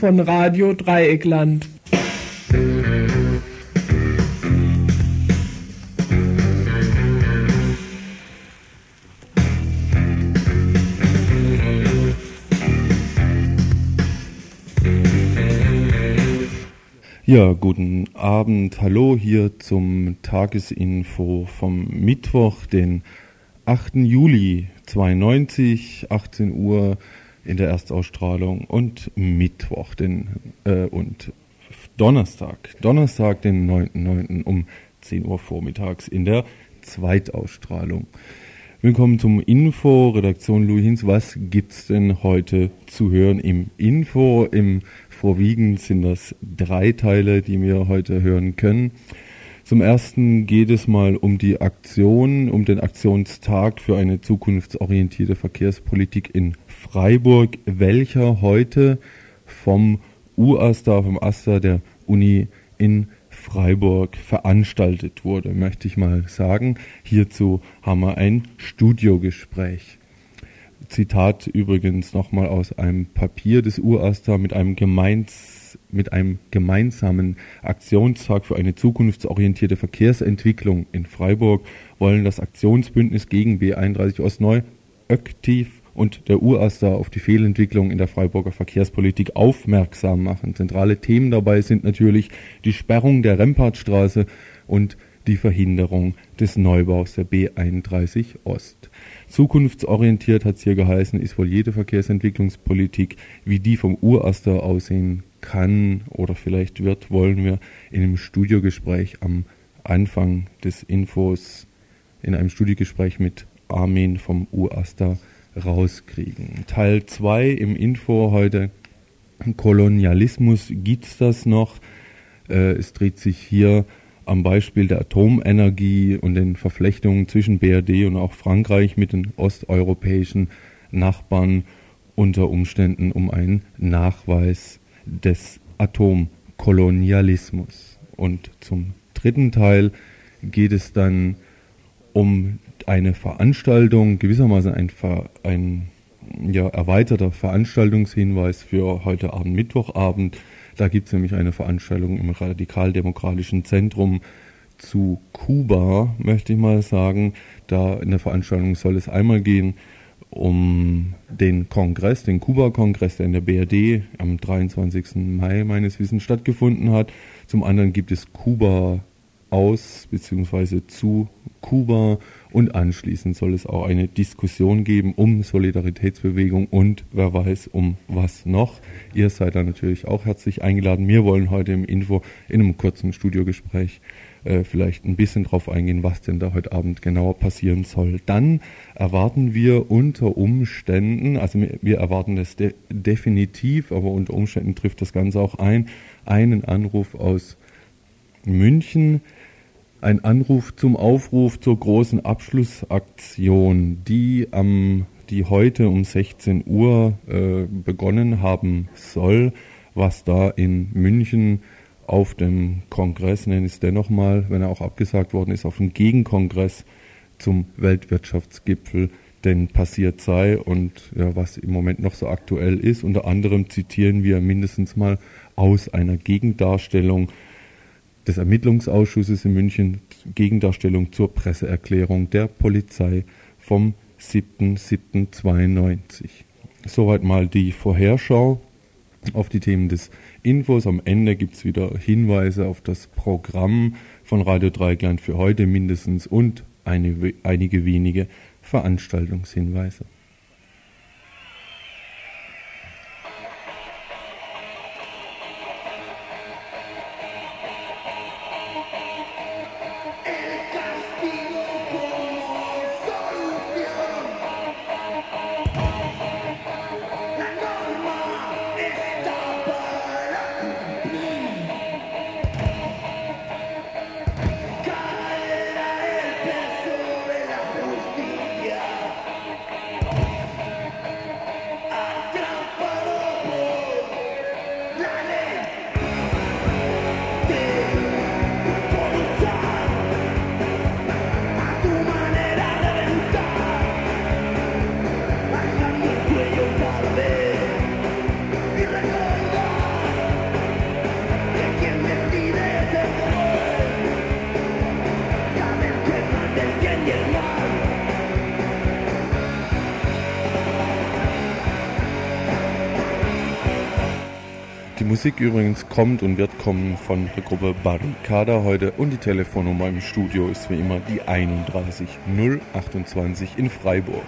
Von Radio Dreieckland. Ja, guten Abend. Hallo hier zum Tagesinfo vom Mittwoch, den 8. Juli 92, 18 Uhr in der Erstausstrahlung und Mittwoch den, äh, und Donnerstag, Donnerstag, den 9.9. um 10 Uhr vormittags in der Zweitausstrahlung. Willkommen zum Info, Redaktion Louis Hinz. Was gibt's denn heute zu hören im Info? Im Vorwiegend sind das drei Teile, die wir heute hören können. Zum ersten geht es mal um die Aktion, um den Aktionstag für eine zukunftsorientierte Verkehrspolitik in Freiburg, welcher heute vom UASTA, vom ASTA der Uni in Freiburg veranstaltet wurde, möchte ich mal sagen. Hierzu haben wir ein Studiogespräch. Zitat übrigens nochmal aus einem Papier des UASTA mit einem, gemeins, mit einem gemeinsamen Aktionstag für eine zukunftsorientierte Verkehrsentwicklung in Freiburg wollen das Aktionsbündnis gegen B31 Ostneu aktiv und der UASTA auf die Fehlentwicklung in der Freiburger Verkehrspolitik aufmerksam machen. Zentrale Themen dabei sind natürlich die Sperrung der Rempartstraße und die Verhinderung des Neubaus der B31 Ost. Zukunftsorientiert hat es hier geheißen, ist wohl jede Verkehrsentwicklungspolitik, wie die vom Uraster aussehen kann oder vielleicht wird, wollen wir in einem Studiogespräch am Anfang des Infos, in einem Studiogespräch mit Armin vom Uraster rauskriegen. Teil 2 im Info heute Kolonialismus gibt's das noch. Äh, es dreht sich hier am Beispiel der Atomenergie und den Verflechtungen zwischen BRD und auch Frankreich mit den osteuropäischen Nachbarn unter Umständen um einen Nachweis des Atomkolonialismus. Und zum dritten Teil geht es dann um eine Veranstaltung, gewissermaßen ein, ein ja, erweiterter Veranstaltungshinweis für heute Abend, Mittwochabend da gibt es nämlich eine Veranstaltung im Radikaldemokratischen Zentrum zu Kuba, möchte ich mal sagen. Da in der Veranstaltung soll es einmal gehen um den Kongress, den Kuba-Kongress, der in der BRD am 23. Mai meines Wissens stattgefunden hat. Zum anderen gibt es Kuba aus bzw. zu Kuba und anschließend soll es auch eine Diskussion geben um Solidaritätsbewegung und wer weiß um was noch. Ihr seid da natürlich auch herzlich eingeladen. Wir wollen heute im Info in einem kurzen Studiogespräch äh, vielleicht ein bisschen drauf eingehen, was denn da heute Abend genauer passieren soll. Dann erwarten wir unter Umständen, also wir erwarten das de definitiv, aber unter Umständen trifft das Ganze auch ein, einen Anruf aus München ein Anruf zum Aufruf zur großen Abschlussaktion, die am die heute um 16 Uhr äh, begonnen haben soll, was da in München auf dem Kongress, nenne ich es dennoch mal, wenn er auch abgesagt worden ist, auf dem Gegenkongress zum Weltwirtschaftsgipfel denn passiert sei und ja, was im Moment noch so aktuell ist. Unter anderem zitieren wir mindestens mal aus einer Gegendarstellung des Ermittlungsausschusses in München Gegendarstellung zur Presseerklärung der Polizei vom 7.7.92. Soweit mal die Vorherschau auf die Themen des Infos. Am Ende gibt es wieder Hinweise auf das Programm von Radio Dreigland für heute mindestens und eine, einige wenige Veranstaltungshinweise. Musik übrigens kommt und wird kommen von der Gruppe Barricada heute und die Telefonnummer im Studio ist wie immer die 31 028 in Freiburg.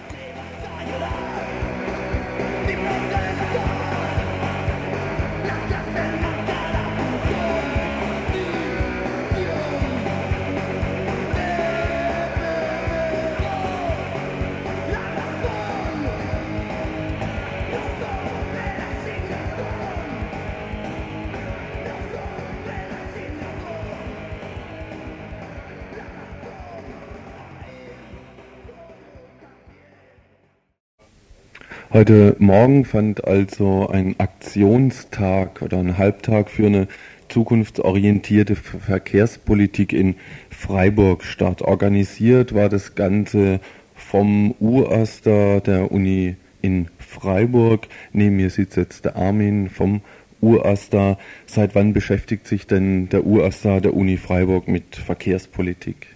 Heute Morgen fand also ein Aktionstag oder ein Halbtag für eine zukunftsorientierte Verkehrspolitik in Freiburg statt. Organisiert war das Ganze vom UASTA der Uni in Freiburg. Neben mir sitzt jetzt der Armin vom UASTA. Seit wann beschäftigt sich denn der UASTA der Uni Freiburg mit Verkehrspolitik?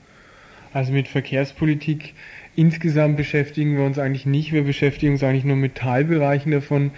Also mit Verkehrspolitik Insgesamt beschäftigen wir uns eigentlich nicht. Wir beschäftigen uns eigentlich nur mit Teilbereichen davon.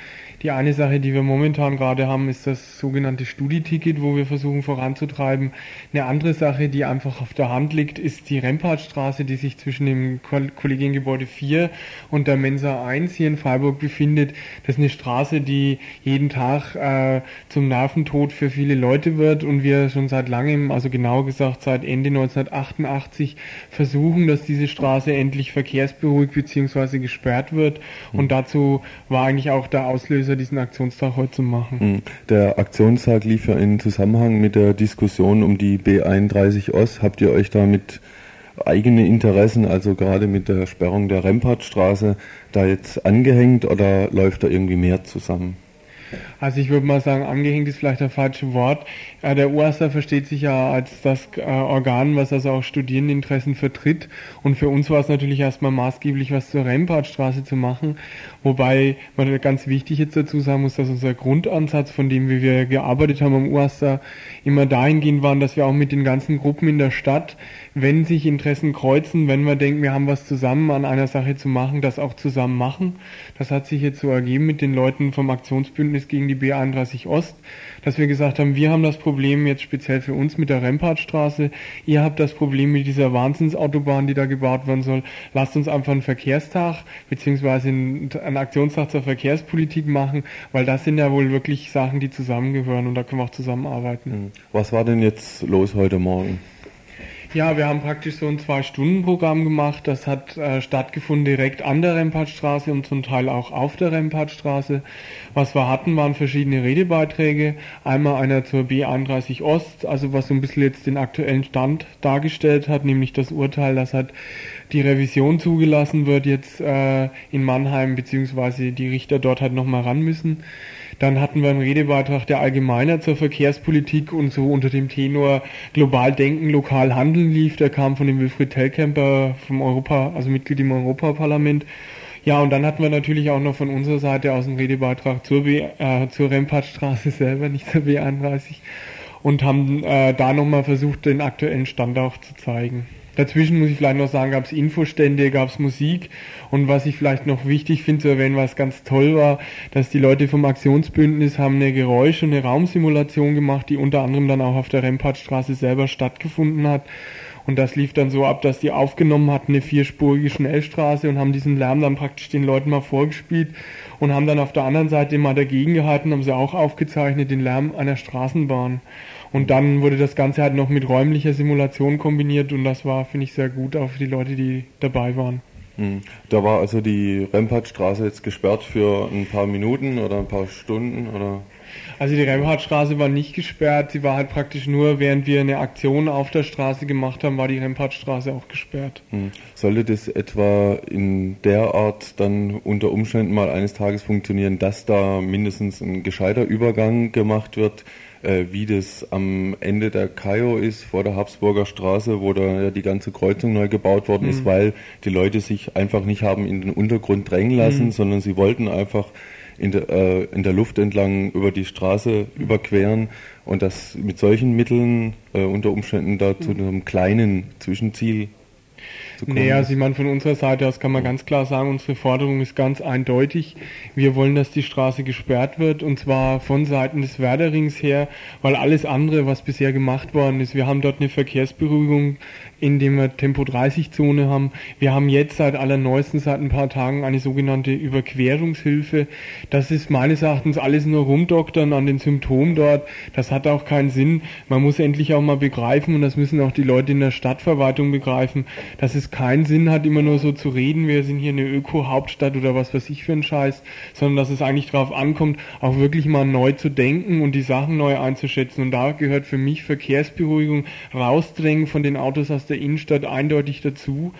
Die eine Sache, die wir momentan gerade haben, ist das sogenannte Studi-Ticket, wo wir versuchen voranzutreiben. Eine andere Sache, die einfach auf der Hand liegt, ist die Rempartstraße, die sich zwischen dem Kollegiengebäude 4 und der Mensa 1 hier in Freiburg befindet. Das ist eine Straße, die jeden Tag äh, zum Nerventod für viele Leute wird und wir schon seit langem, also genauer gesagt seit Ende 1988, versuchen, dass diese Straße endlich verkehrsberuhigt bzw. gesperrt wird. Und dazu war eigentlich auch der Auslöser dieser diesen Aktionstag heute zu machen. Hm. Der Aktionstag lief ja in Zusammenhang mit der Diskussion um die B31 Ost. Habt ihr euch da mit eigene Interessen, also gerade mit der Sperrung der Rempartstraße, da jetzt angehängt oder läuft da irgendwie mehr zusammen? Also ich würde mal sagen, angehängt ist vielleicht das falsche Wort. Äh, der UASA versteht sich ja als das äh, Organ, was also auch Studierendeninteressen vertritt. Und für uns war es natürlich erstmal maßgeblich, was zur Rempartstraße zu machen. Wobei man ganz wichtig jetzt dazu sagen muss, dass unser Grundansatz, von dem wir gearbeitet haben am UASA, immer dahingehend waren, dass wir auch mit den ganzen Gruppen in der Stadt, wenn sich Interessen kreuzen, wenn wir denken, wir haben was zusammen an einer Sache zu machen, das auch zusammen machen. Das hat sich jetzt so ergeben mit den Leuten vom Aktionsbündnis gegen die B31 Ost, dass wir gesagt haben, wir haben das Problem jetzt speziell für uns mit der Rempartstraße, ihr habt das Problem mit dieser Wahnsinnsautobahn, die da gebaut werden soll. Lasst uns einfach einen Verkehrstag beziehungsweise einen Aktionstag zur Verkehrspolitik machen, weil das sind ja wohl wirklich Sachen, die zusammengehören und da können wir auch zusammenarbeiten. Hm. Was war denn jetzt los heute Morgen? Ja, wir haben praktisch so ein Zwei-Stunden-Programm gemacht. Das hat äh, stattgefunden direkt an der Rempartstraße und zum Teil auch auf der Rempartstraße. Was wir hatten, waren verschiedene Redebeiträge. Einmal einer zur B31 Ost, also was so ein bisschen jetzt den aktuellen Stand dargestellt hat, nämlich das Urteil, dass halt die Revision zugelassen wird jetzt äh, in Mannheim, beziehungsweise die Richter dort halt nochmal ran müssen. Dann hatten wir einen Redebeitrag der Allgemeiner zur Verkehrspolitik und so unter dem Tenor global denken, lokal handeln lief. Der kam von dem Wilfried Tellkemper vom Europa, also Mitglied im Europaparlament. Ja, und dann hatten wir natürlich auch noch von unserer Seite aus einen Redebeitrag zur, B, äh, zur Rempartstraße selber, nicht zur B31 und haben äh, da nochmal versucht, den aktuellen Stand auch zu zeigen. Dazwischen muss ich vielleicht noch sagen, gab es Infostände, gab es Musik und was ich vielleicht noch wichtig finde zu erwähnen, was ganz toll war, dass die Leute vom Aktionsbündnis haben eine Geräusch- und eine Raumsimulation gemacht, die unter anderem dann auch auf der Rempartstraße selber stattgefunden hat. Und das lief dann so ab, dass die aufgenommen hatten, eine vierspurige Schnellstraße und haben diesen Lärm dann praktisch den Leuten mal vorgespielt und haben dann auf der anderen Seite mal dagegen gehalten, haben sie auch aufgezeichnet, den Lärm einer Straßenbahn. Und dann wurde das Ganze halt noch mit räumlicher Simulation kombiniert und das war, finde ich, sehr gut auch für die Leute, die dabei waren. Hm. Da war also die Rempartstraße jetzt gesperrt für ein paar Minuten oder ein paar Stunden oder? Also die Rempartstraße war nicht gesperrt, sie war halt praktisch nur, während wir eine Aktion auf der Straße gemacht haben, war die Rempartstraße auch gesperrt. Hm. Sollte das etwa in der Art dann unter Umständen mal eines Tages funktionieren, dass da mindestens ein gescheiter Übergang gemacht wird? Äh, wie das am Ende der Kajo ist, vor der Habsburger Straße, wo da ja die ganze Kreuzung neu gebaut worden mhm. ist, weil die Leute sich einfach nicht haben in den Untergrund drängen lassen, mhm. sondern sie wollten einfach in der, äh, in der Luft entlang über die Straße überqueren und das mit solchen Mitteln äh, unter Umständen da zu mhm. einem kleinen Zwischenziel zu kommen? Nee, also ich meine, von unserer Seite aus kann man ganz klar sagen, unsere Forderung ist ganz eindeutig. Wir wollen, dass die Straße gesperrt wird und zwar von Seiten des Werderings her, weil alles andere, was bisher gemacht worden ist, wir haben dort eine Verkehrsberuhigung in dem wir Tempo 30 Zone haben. Wir haben jetzt seit allerneuesten, seit ein paar Tagen eine sogenannte Überquerungshilfe. Das ist meines Erachtens alles nur rumdoktern an den Symptomen dort. Das hat auch keinen Sinn. Man muss endlich auch mal begreifen und das müssen auch die Leute in der Stadtverwaltung begreifen, dass es keinen Sinn hat, immer nur so zu reden, wir sind hier eine Öko-Hauptstadt oder was weiß ich für ein Scheiß, sondern dass es eigentlich darauf ankommt, auch wirklich mal neu zu denken und die Sachen neu einzuschätzen. Und da gehört für mich Verkehrsberuhigung, rausdrängen von den Autos aus der Innenstadt eindeutig dazu.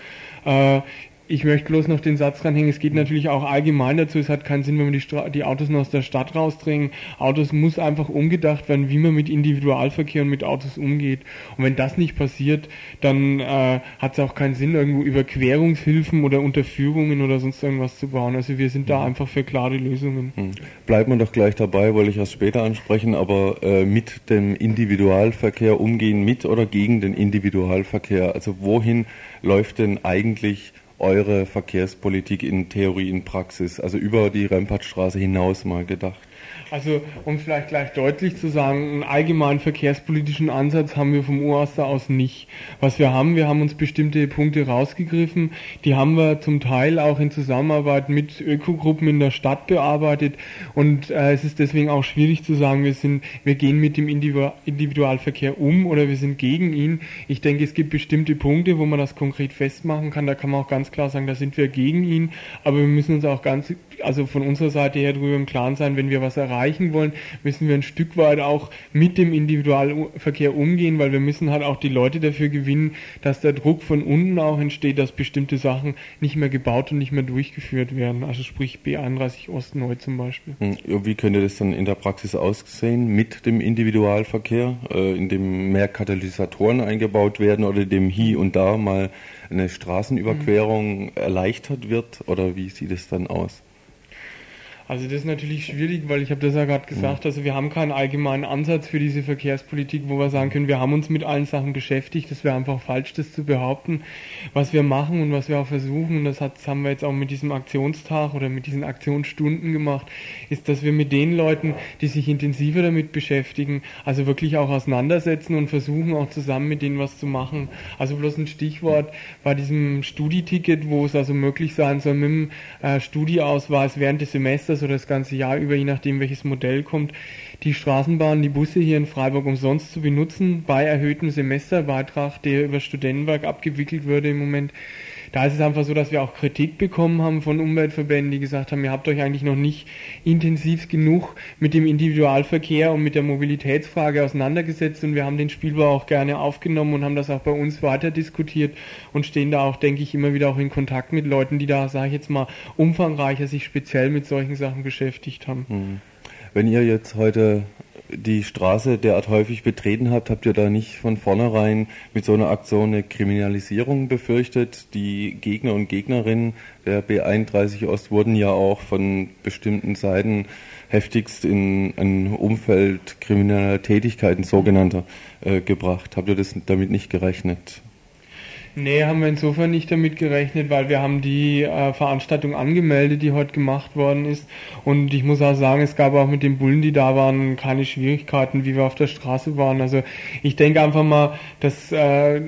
Äh, ich möchte bloß noch den Satz dranhängen, es geht natürlich auch allgemein dazu, es hat keinen Sinn, wenn wir die, Stra die Autos nur aus der Stadt rausdrängen. Autos muss einfach umgedacht werden, wie man mit Individualverkehr und mit Autos umgeht. Und wenn das nicht passiert, dann äh, hat es auch keinen Sinn, irgendwo Überquerungshilfen oder Unterführungen oder sonst irgendwas zu bauen. Also wir sind da mhm. einfach für klare Lösungen. Mhm. Bleibt man doch gleich dabei, wollte ich erst später ansprechen, aber äh, mit dem Individualverkehr umgehen, mit oder gegen den Individualverkehr? Also wohin läuft denn eigentlich eure Verkehrspolitik in Theorie, in Praxis, also über die Rempartstraße hinaus mal gedacht? Also, um vielleicht gleich deutlich zu sagen, einen allgemeinen verkehrspolitischen Ansatz haben wir vom Uraster aus nicht. Was wir haben, wir haben uns bestimmte Punkte rausgegriffen, die haben wir zum Teil auch in Zusammenarbeit mit Ökogruppen in der Stadt bearbeitet und äh, es ist deswegen auch schwierig zu sagen, wir sind, wir gehen mit dem Individualverkehr um oder wir sind gegen ihn. Ich denke, es gibt bestimmte Punkte, wo man das konkret festmachen kann, da kann man auch ganz klar sagen, da sind wir gegen ihn, aber wir müssen uns auch ganz, also von unserer Seite her darüber im Klaren sein, wenn wir was erreichen wollen, müssen wir ein Stück weit auch mit dem Individualverkehr umgehen, weil wir müssen halt auch die Leute dafür gewinnen, dass der Druck von unten auch entsteht, dass bestimmte Sachen nicht mehr gebaut und nicht mehr durchgeführt werden. Also sprich B31 Ost neu zum Beispiel. Hm, wie könnte das dann in der Praxis aussehen mit dem Individualverkehr, äh, in dem mehr Katalysatoren eingebaut werden oder dem hier und da mal eine Straßenüberquerung mhm. erleichtert wird oder wie sieht es dann aus? Also das ist natürlich schwierig, weil ich habe das ja gerade gesagt, also wir haben keinen allgemeinen Ansatz für diese Verkehrspolitik, wo wir sagen können, wir haben uns mit allen Sachen beschäftigt. Das wäre einfach falsch, das zu behaupten. Was wir machen und was wir auch versuchen, und das, hat, das haben wir jetzt auch mit diesem Aktionstag oder mit diesen Aktionsstunden gemacht, ist, dass wir mit den Leuten, die sich intensiver damit beschäftigen, also wirklich auch auseinandersetzen und versuchen auch zusammen mit denen was zu machen. Also bloß ein Stichwort bei diesem Studieticket, wo es also möglich sein soll, mit dem äh, Studieausweis während des Semesters Jahres oder das ganze Jahr über, je nachdem welches Modell kommt, die Straßenbahn, die Busse hier in Freiburg umsonst zu benutzen, bei erhöhtem Semesterbeitrag, der über Studentenwerk abgewickelt würde im Moment. Da ist es einfach so, dass wir auch Kritik bekommen haben von Umweltverbänden, die gesagt haben, ihr habt euch eigentlich noch nicht intensiv genug mit dem Individualverkehr und mit der Mobilitätsfrage auseinandergesetzt und wir haben den Spielbau auch gerne aufgenommen und haben das auch bei uns weiter diskutiert und stehen da auch, denke ich, immer wieder auch in Kontakt mit Leuten, die da, sage ich jetzt mal, umfangreicher sich speziell mit solchen Sachen beschäftigt haben. Mhm. Wenn ihr jetzt heute die Straße derart häufig betreten habt, habt ihr da nicht von vornherein mit so einer Aktion eine Kriminalisierung befürchtet? Die Gegner und Gegnerinnen der B31 Ost wurden ja auch von bestimmten Seiten heftigst in ein Umfeld krimineller Tätigkeiten sogenannter äh, gebracht. Habt ihr das damit nicht gerechnet? Nee, haben wir insofern nicht damit gerechnet, weil wir haben die äh, Veranstaltung angemeldet, die heute gemacht worden ist. Und ich muss auch sagen, es gab auch mit den Bullen, die da waren, keine Schwierigkeiten, wie wir auf der Straße waren. Also ich denke einfach mal, dass äh,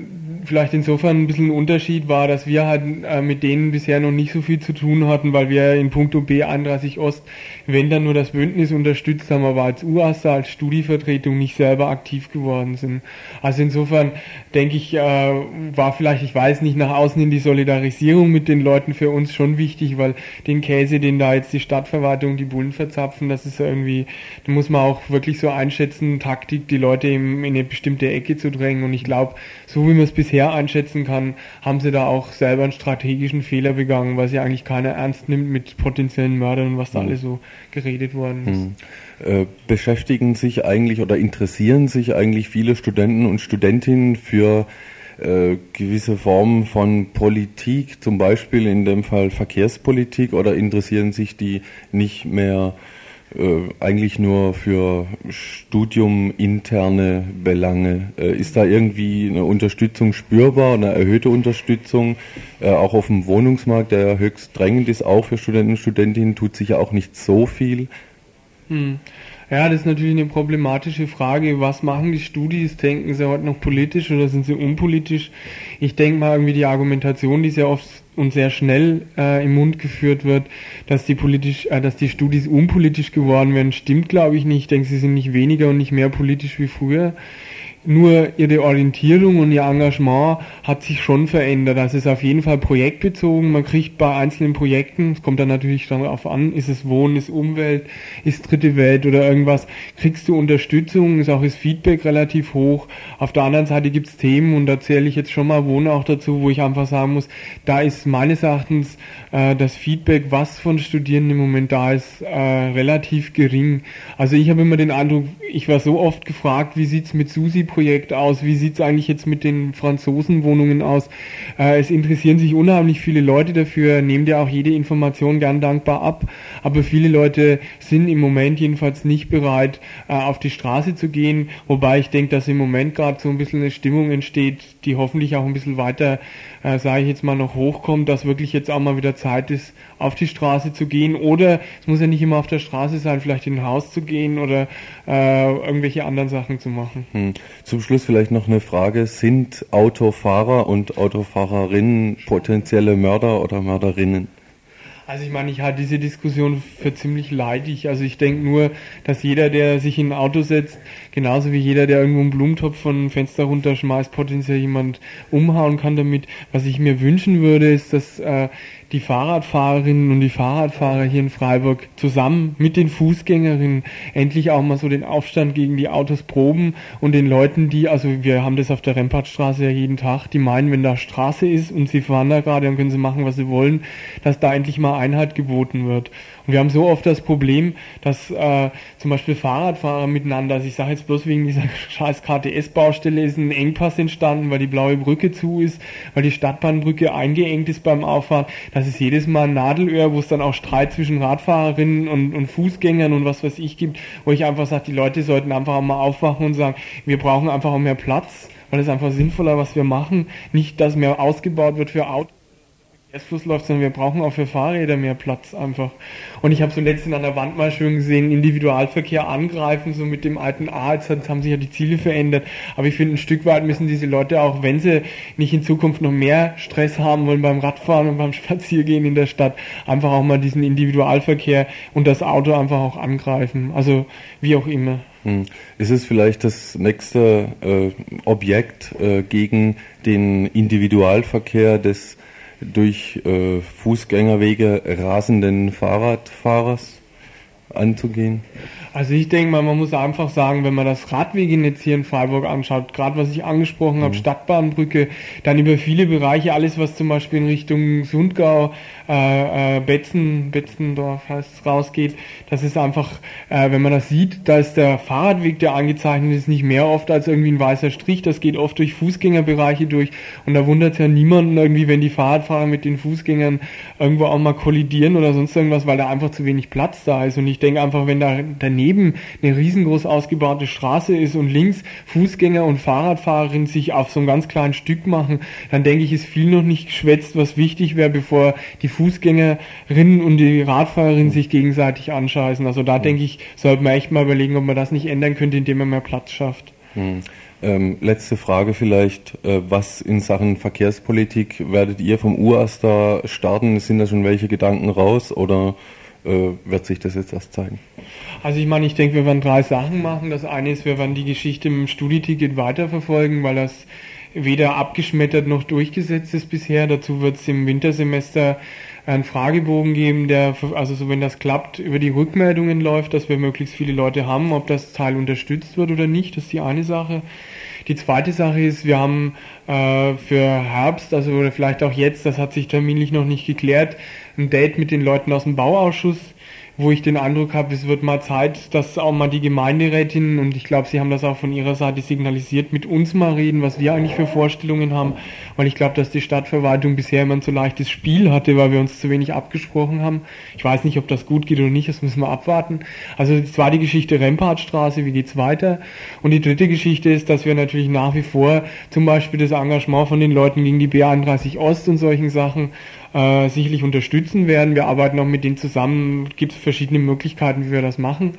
vielleicht insofern ein bisschen ein Unterschied war, dass wir halt äh, mit denen bisher noch nicht so viel zu tun hatten, weil wir in puncto B31 Ost, wenn dann nur das Bündnis unterstützt haben, aber als UASA, als Studievertretung nicht selber aktiv geworden sind. Also insofern denke ich, äh, war vielleicht ich weiß nicht, nach außen in die Solidarisierung mit den Leuten für uns schon wichtig, weil den Käse, den da jetzt die Stadtverwaltung, die Bullen verzapfen, das ist irgendwie, da muss man auch wirklich so einschätzen, Taktik, die Leute in eine bestimmte Ecke zu drängen. Und ich glaube, so wie man es bisher einschätzen kann, haben sie da auch selber einen strategischen Fehler begangen, weil sie eigentlich keiner ernst nimmt mit potenziellen Mördern und was da mhm. alles so geredet worden ist. Mhm. Äh, beschäftigen sich eigentlich oder interessieren sich eigentlich viele Studenten und Studentinnen für äh, gewisse Formen von Politik, zum Beispiel in dem Fall Verkehrspolitik, oder interessieren sich die nicht mehr äh, eigentlich nur für studiuminterne Belange. Äh, ist da irgendwie eine Unterstützung spürbar, eine erhöhte Unterstützung? Äh, auch auf dem Wohnungsmarkt, der höchst drängend ist, auch für Studenten und Studentinnen, tut sich ja auch nicht so viel. Hm. Ja, das ist natürlich eine problematische Frage. Was machen die Studis? Denken sie heute noch politisch oder sind sie unpolitisch? Ich denke mal irgendwie die Argumentation, die sehr oft und sehr schnell äh, im Mund geführt wird, dass die politisch, äh, dass die Studis unpolitisch geworden werden, stimmt glaube ich nicht. Ich denke, sie sind nicht weniger und nicht mehr politisch wie früher. Nur ihre Orientierung und ihr Engagement hat sich schon verändert. Also es ist auf jeden Fall projektbezogen. Man kriegt bei einzelnen Projekten, es kommt dann natürlich darauf an, ist es Wohnen, ist Umwelt, ist dritte Welt oder irgendwas, kriegst du Unterstützung, ist auch das Feedback relativ hoch. Auf der anderen Seite gibt es Themen und da zähle ich jetzt schon mal Wohnen auch dazu, wo ich einfach sagen muss, da ist meines Erachtens äh, das Feedback, was von Studierenden im Moment da ist, äh, relativ gering. Also ich habe immer den Eindruck, ich war so oft gefragt, wie sieht's mit Susi-Projekt aus, wie sieht's eigentlich jetzt mit den Franzosenwohnungen aus. Äh, es interessieren sich unheimlich viele Leute dafür, nehmt ja auch jede Information gern dankbar ab, aber viele Leute sind im Moment jedenfalls nicht bereit, äh, auf die Straße zu gehen, wobei ich denke, dass im Moment gerade so ein bisschen eine Stimmung entsteht, die hoffentlich auch ein bisschen weiter äh, sage ich jetzt mal, noch hochkommt, dass wirklich jetzt auch mal wieder Zeit ist, auf die Straße zu gehen. Oder es muss ja nicht immer auf der Straße sein, vielleicht in ein Haus zu gehen oder äh, irgendwelche anderen Sachen zu machen. Hm. Zum Schluss vielleicht noch eine Frage. Sind Autofahrer und Autofahrerinnen potenzielle Mörder oder Mörderinnen? Also ich meine, ich halte diese Diskussion für ziemlich leidig. Also ich denke nur, dass jeder, der sich in ein Auto setzt, genauso wie jeder, der irgendwo einen Blumentopf von einem Fenster runterschmeißt, potenziell jemand umhauen kann damit. Was ich mir wünschen würde, ist, dass äh, die Fahrradfahrerinnen und die Fahrradfahrer hier in Freiburg zusammen mit den Fußgängerinnen endlich auch mal so den Aufstand gegen die Autos proben und den Leuten, die, also wir haben das auf der Rempartstraße ja jeden Tag, die meinen, wenn da Straße ist und sie fahren da gerade, dann können sie machen, was sie wollen, dass da endlich mal Einheit geboten wird. Und wir haben so oft das Problem, dass äh, zum Beispiel Fahrradfahrer miteinander, also ich sage jetzt bloß wegen dieser scheiß KTS-Baustelle ist ein Engpass entstanden, weil die blaue Brücke zu ist, weil die Stadtbahnbrücke eingeengt ist beim Auffahren. Das ist jedes Mal ein Nadelöhr, wo es dann auch Streit zwischen Radfahrerinnen und, und Fußgängern und was weiß ich gibt, wo ich einfach sage, die Leute sollten einfach mal aufwachen und sagen, wir brauchen einfach auch mehr Platz, weil es einfach sinnvoller, was wir machen. Nicht, dass mehr ausgebaut wird für Autos Verkehrsfluss läuft, sondern wir brauchen auch für Fahrräder mehr Platz einfach. Und ich habe so letztens an der Wand mal schön gesehen, Individualverkehr angreifen, so mit dem alten A, jetzt haben sich ja die Ziele verändert. Aber ich finde, ein Stück weit müssen diese Leute auch, wenn sie nicht in Zukunft noch mehr Stress haben wollen beim Radfahren und beim Spaziergehen in der Stadt, einfach auch mal diesen Individualverkehr und das Auto einfach auch angreifen. Also wie auch immer. Hm. Ist es vielleicht das nächste äh, Objekt äh, gegen den Individualverkehr des durch äh, Fußgängerwege rasenden Fahrradfahrers anzugehen? Also ich denke mal, man muss einfach sagen, wenn man das Radwegenetz hier in Freiburg anschaut, gerade was ich angesprochen mhm. habe, Stadtbahnbrücke, dann über viele Bereiche, alles was zum Beispiel in Richtung Sundgau, äh, äh, Betzen, Betzendorf heißt es, rausgeht, das ist einfach, äh, wenn man das sieht, da ist der Fahrradweg, der angezeichnet ist, nicht mehr oft als irgendwie ein weißer Strich, das geht oft durch Fußgängerbereiche durch und da wundert es ja niemanden irgendwie, wenn die Fahrradfahrer mit den Fußgängern irgendwo auch mal kollidieren oder sonst irgendwas, weil da einfach zu wenig Platz da ist und ich denke einfach, wenn da daneben daneben eine riesengroß ausgebaute Straße ist und links Fußgänger und Fahrradfahrerinnen sich auf so ein ganz kleines Stück machen, dann denke ich, ist viel noch nicht geschwätzt, was wichtig wäre, bevor die Fußgängerinnen und die Radfahrerinnen sich gegenseitig anscheißen. Also da denke ich, sollte man echt mal überlegen, ob man das nicht ändern könnte, indem man mehr Platz schafft. Hm. Ähm, letzte Frage vielleicht, äh, was in Sachen Verkehrspolitik werdet ihr vom UAS da starten? Sind da schon welche Gedanken raus oder wird sich das jetzt erst zeigen? Also ich meine, ich denke, wir werden drei Sachen machen. Das eine ist, wir werden die Geschichte im Studieticket weiterverfolgen, weil das weder abgeschmettert noch durchgesetzt ist bisher. Dazu wird es im Wintersemester einen Fragebogen geben, der, also so wenn das klappt, über die Rückmeldungen läuft, dass wir möglichst viele Leute haben, ob das Teil unterstützt wird oder nicht, das ist die eine Sache. Die zweite Sache ist, wir haben äh, für Herbst, also oder vielleicht auch jetzt, das hat sich terminlich noch nicht geklärt, ein Date mit den Leuten aus dem Bauausschuss wo ich den Eindruck habe, es wird mal Zeit, dass auch mal die Gemeinderätinnen, und ich glaube, Sie haben das auch von Ihrer Seite signalisiert, mit uns mal reden, was wir eigentlich für Vorstellungen haben, weil ich glaube, dass die Stadtverwaltung bisher immer ein zu leichtes Spiel hatte, weil wir uns zu wenig abgesprochen haben. Ich weiß nicht, ob das gut geht oder nicht, das müssen wir abwarten. Also das war die Geschichte Rempartstraße, wie geht's weiter? Und die dritte Geschichte ist, dass wir natürlich nach wie vor zum Beispiel das Engagement von den Leuten gegen die B31 Ost und solchen Sachen äh, sicherlich unterstützen werden. Wir arbeiten auch mit denen zusammen, gibt es verschiedene Möglichkeiten, wie wir das machen.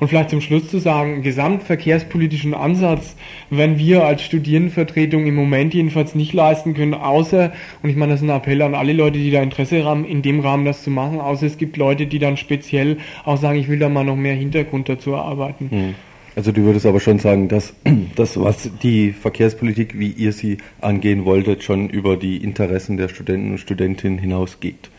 Und vielleicht zum Schluss zu sagen, gesamtverkehrspolitischen Ansatz, wenn wir als Studierendenvertretung im Moment jedenfalls nicht leisten können, außer, und ich meine, das ist ein Appell an alle Leute, die da Interesse haben, in dem Rahmen das zu machen, außer es gibt Leute, die dann speziell auch sagen, ich will da mal noch mehr Hintergrund dazu erarbeiten. Hm. Also du würdest aber schon sagen, dass das, was die Verkehrspolitik, wie ihr sie angehen wolltet, schon über die Interessen der Studenten und Studentinnen hinausgeht.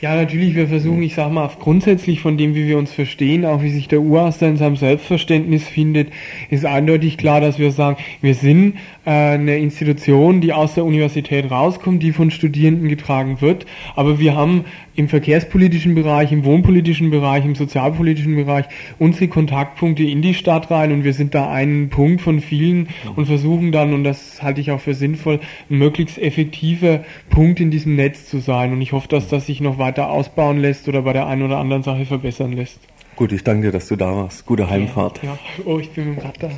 Ja, natürlich, wir versuchen, ich sag mal, grundsätzlich von dem, wie wir uns verstehen, auch wie sich der Uraster in seinem Selbstverständnis findet, ist eindeutig klar, dass wir sagen, wir sind eine Institution, die aus der Universität rauskommt, die von Studierenden getragen wird, aber wir haben im verkehrspolitischen Bereich, im wohnpolitischen Bereich, im sozialpolitischen Bereich unsere Kontaktpunkte in die Stadt rein und wir sind da ein Punkt von vielen und versuchen dann, und das halte ich auch für sinnvoll, ein möglichst effektiver Punkt in diesem Netz zu sein. Und ich hoffe, dass das sich noch weiter ausbauen lässt oder bei der einen oder anderen Sache verbessern lässt. Gut, ich danke dir, dass du da warst. Gute Heimfahrt. Ja, oh, ich bin mit dem Rad da.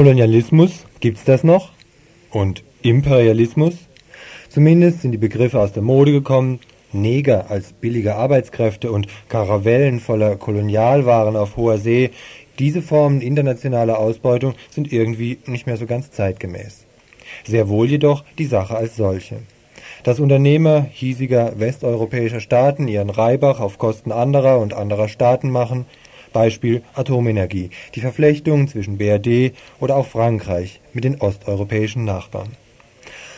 Kolonialismus, gibt's das noch? Und Imperialismus? Zumindest sind die Begriffe aus der Mode gekommen. Neger als billige Arbeitskräfte und Karavellen voller Kolonialwaren auf hoher See, diese Formen internationaler Ausbeutung sind irgendwie nicht mehr so ganz zeitgemäß. Sehr wohl jedoch die Sache als solche. Dass Unternehmer hiesiger westeuropäischer Staaten ihren Reibach auf Kosten anderer und anderer Staaten machen, Beispiel Atomenergie, die Verflechtung zwischen BRD oder auch Frankreich mit den osteuropäischen Nachbarn.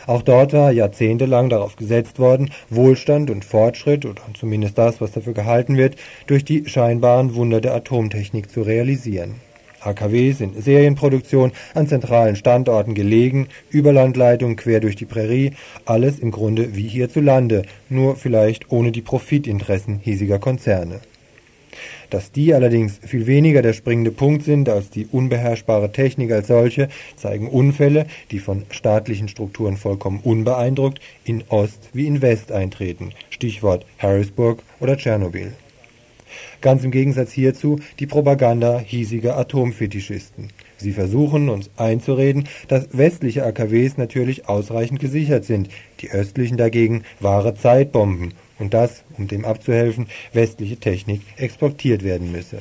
Auch dort war jahrzehntelang darauf gesetzt worden, Wohlstand und Fortschritt, oder zumindest das, was dafür gehalten wird, durch die scheinbaren Wunder der Atomtechnik zu realisieren. AKWs in Serienproduktion, an zentralen Standorten gelegen, Überlandleitungen quer durch die Prärie, alles im Grunde wie hierzulande, nur vielleicht ohne die Profitinteressen hiesiger Konzerne. Dass die allerdings viel weniger der springende Punkt sind als die unbeherrschbare Technik als solche, zeigen Unfälle, die von staatlichen Strukturen vollkommen unbeeindruckt in Ost wie in West eintreten. Stichwort Harrisburg oder Tschernobyl. Ganz im Gegensatz hierzu die Propaganda hiesiger Atomfetischisten. Sie versuchen uns einzureden, dass westliche AKWs natürlich ausreichend gesichert sind, die östlichen dagegen wahre Zeitbomben und dass, um dem abzuhelfen, westliche Technik exportiert werden müsse.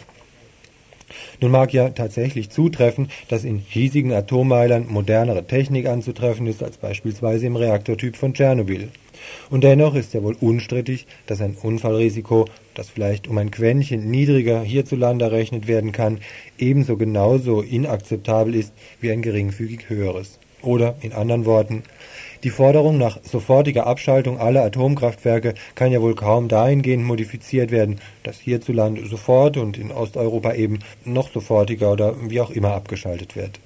Nun mag ja tatsächlich zutreffen, dass in hiesigen Atommeilern modernere Technik anzutreffen ist als beispielsweise im Reaktortyp von Tschernobyl. Und dennoch ist ja wohl unstrittig, dass ein Unfallrisiko, das vielleicht um ein Quäntchen niedriger hierzulande errechnet werden kann, ebenso genauso inakzeptabel ist wie ein geringfügig höheres. Oder in anderen Worten, die Forderung nach sofortiger Abschaltung aller Atomkraftwerke kann ja wohl kaum dahingehend modifiziert werden, dass hierzulande sofort und in Osteuropa eben noch sofortiger oder wie auch immer abgeschaltet wird.